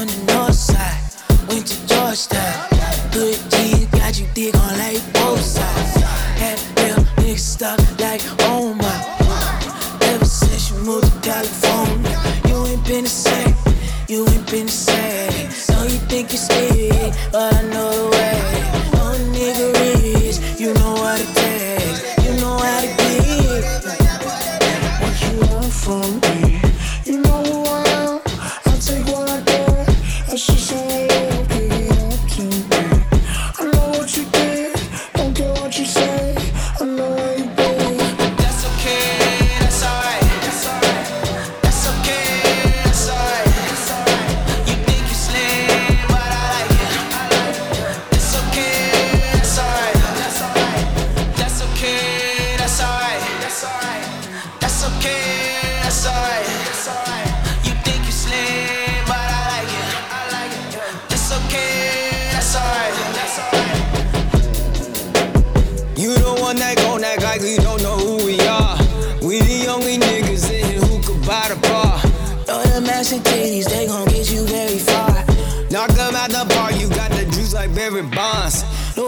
wanna.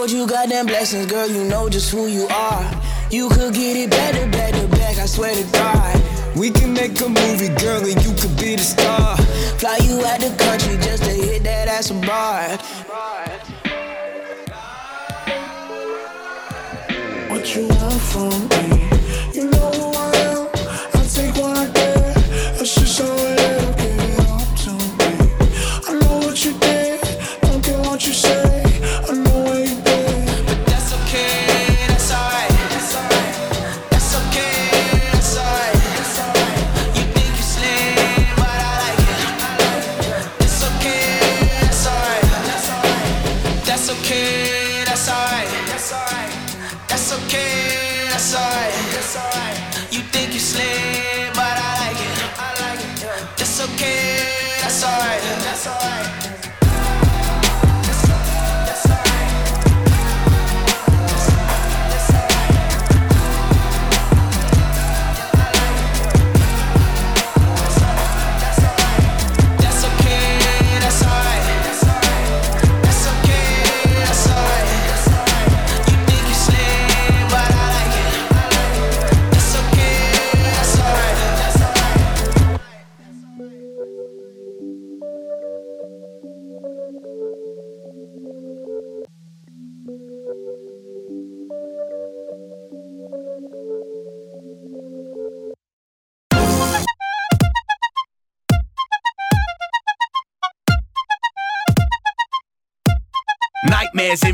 Lord, you got them blessings, girl, you know just who you are. You could get it better, better, back, I swear to God. We can make a movie, girl, and you could be the star. Fly you out the country just to hit that ass abroad. What you want from me? You know who I am. I take what I get. That's just how it is.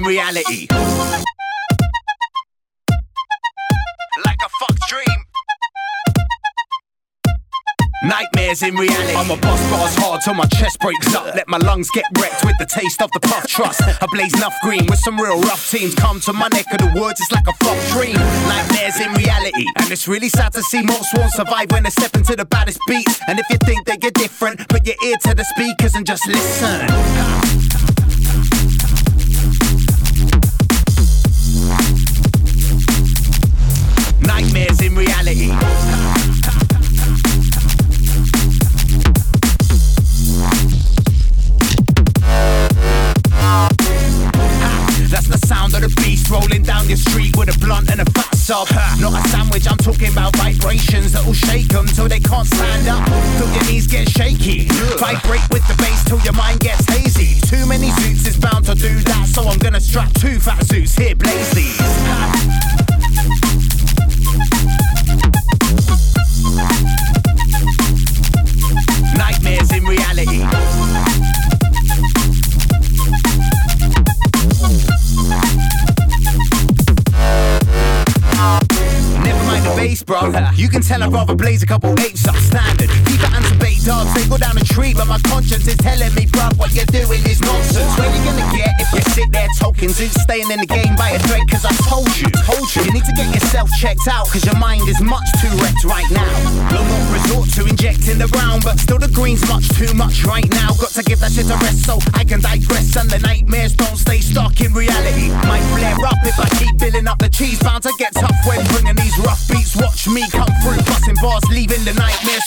reality. Like a fucked dream. Nightmares in reality. I'm a boss, bars hard till my chest breaks up. Let my lungs get wrecked with the taste of the puff trust. I blaze enough green with some real rough teams. Come to my neck of the woods, it's like a fuck dream. Nightmares in reality. And it's really sad to see most won't survive when they step into the baddest beats. And if you think that you're different, put your ear to the speakers and just listen. Cheese bound to get tough when bringing these rough beats. Watch me come through, busting bars, leaving the nightmare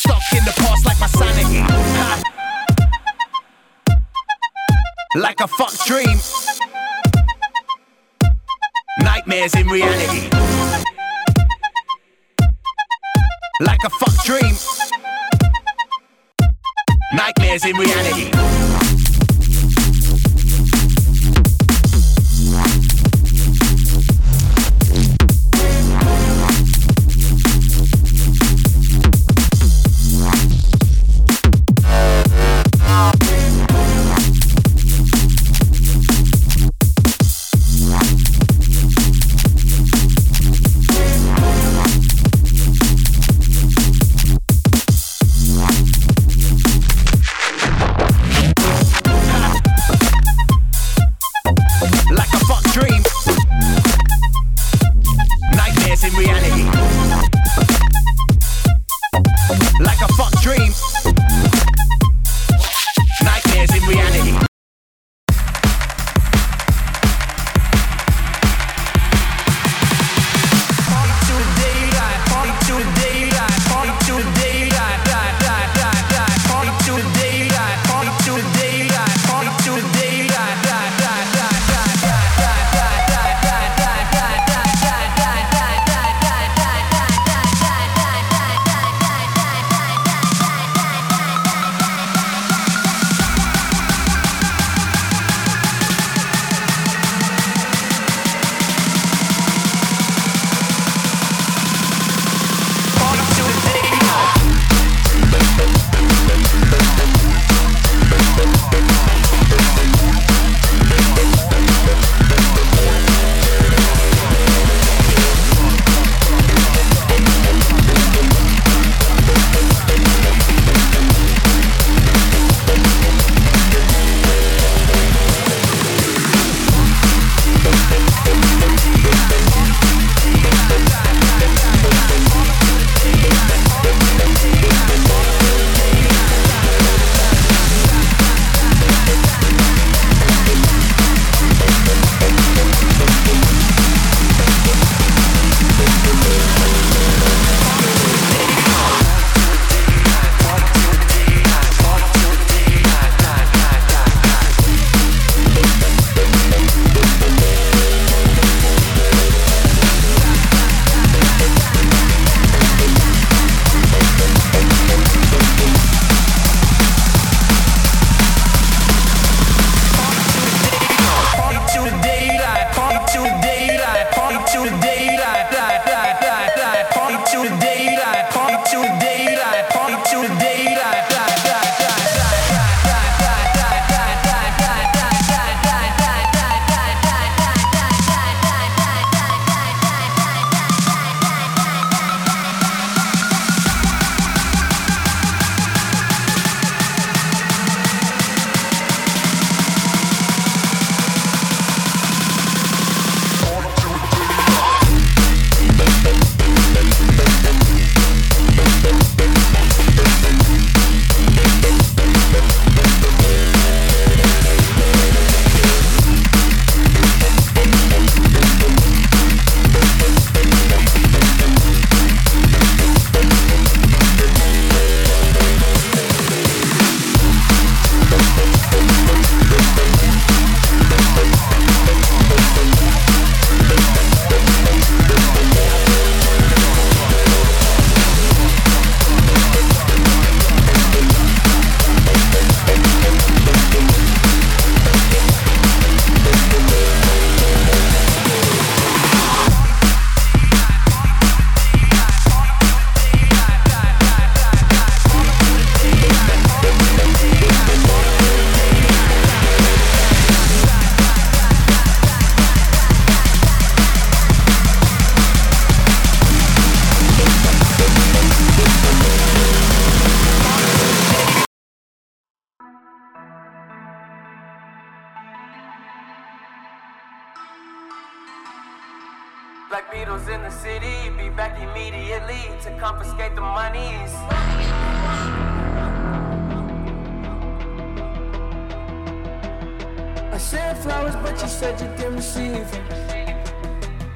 said you didn't receive them.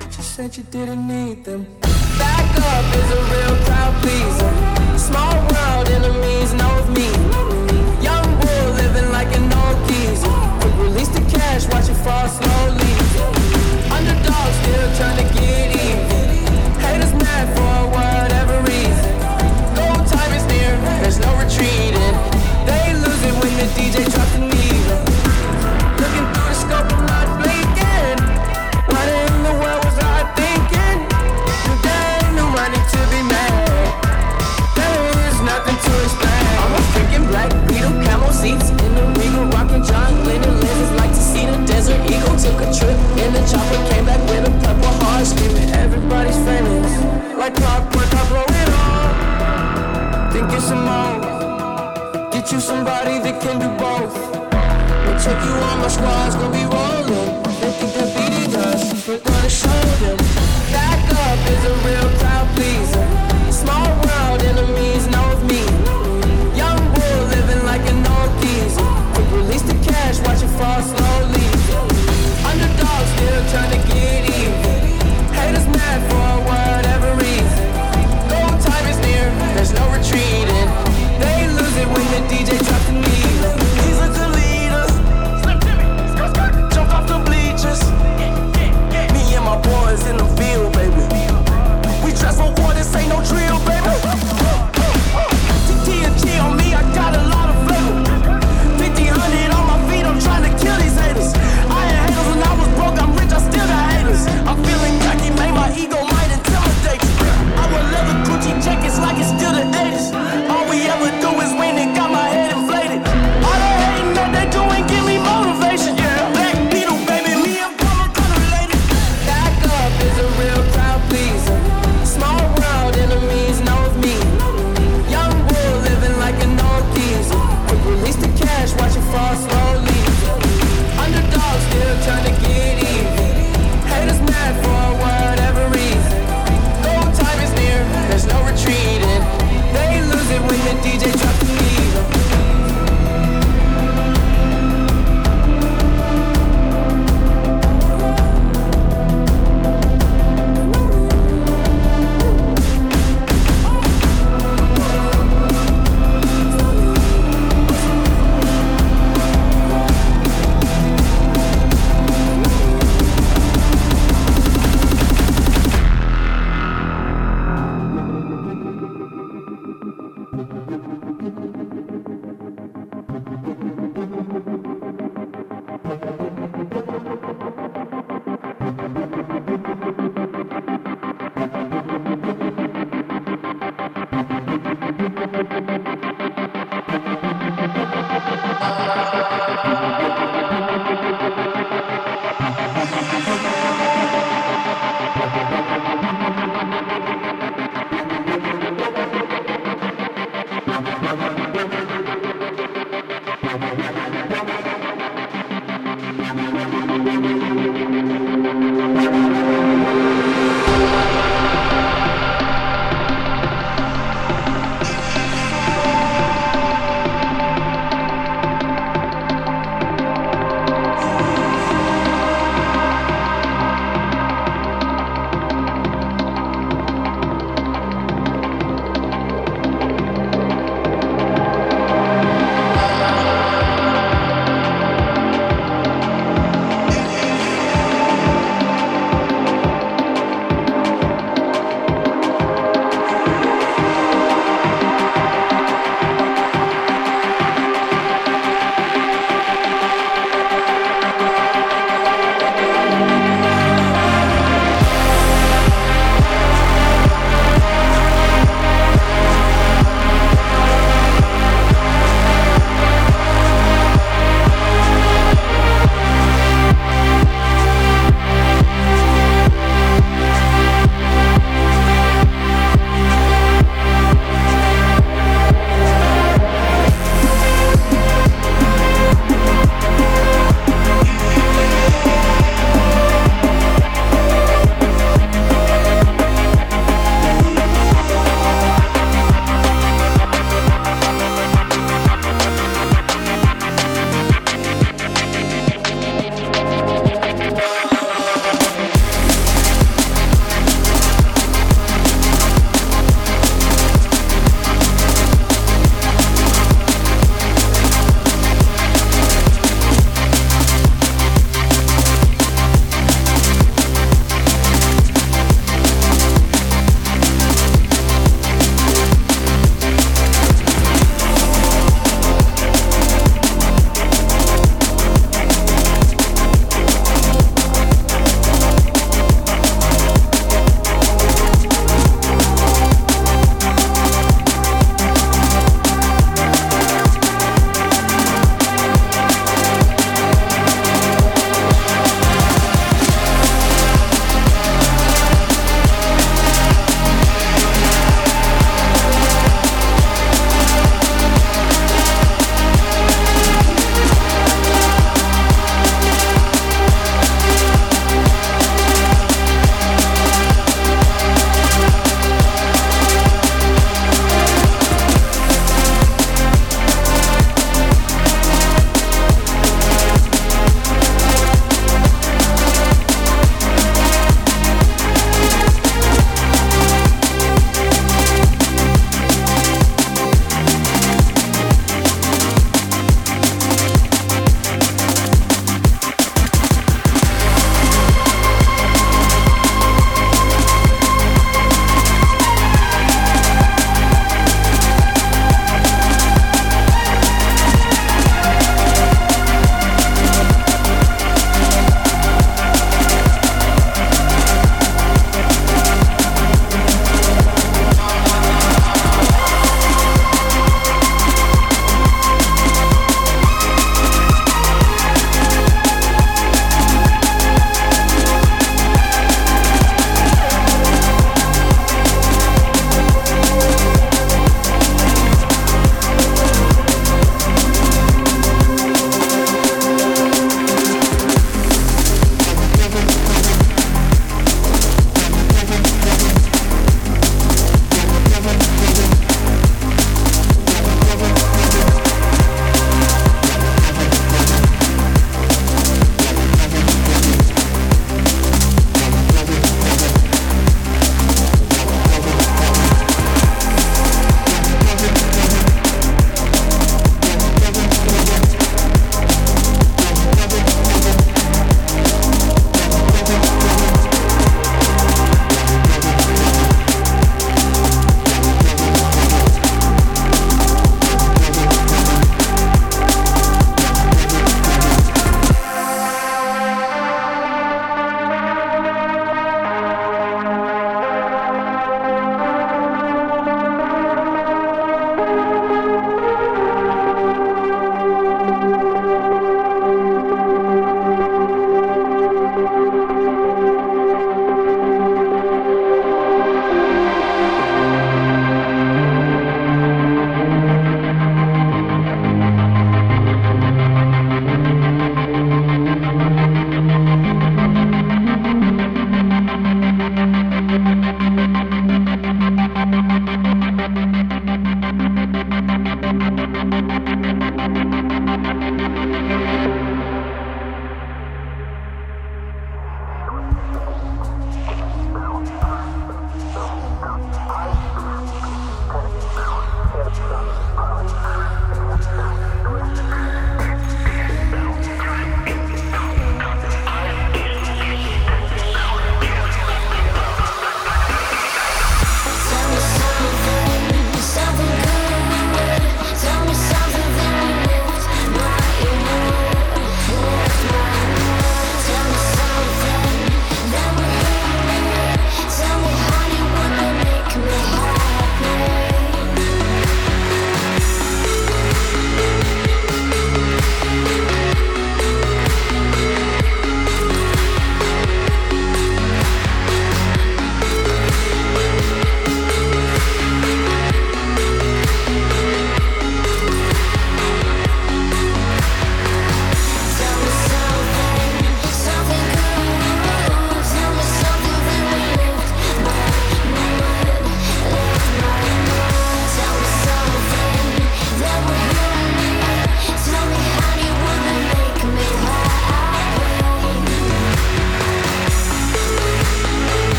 But said you didn't need them. Back up is a real crowd pleaser. Small world enemies knows me. Young bull living like an old geezer. Quick release the cash, watch it fall slowly. Underdog still trying to get even. Haters mad for whatever reason. No time is near, there's no retreating. They lose it when the DJ drops the can do both. We'll take you on my squad, it's gonna be rough.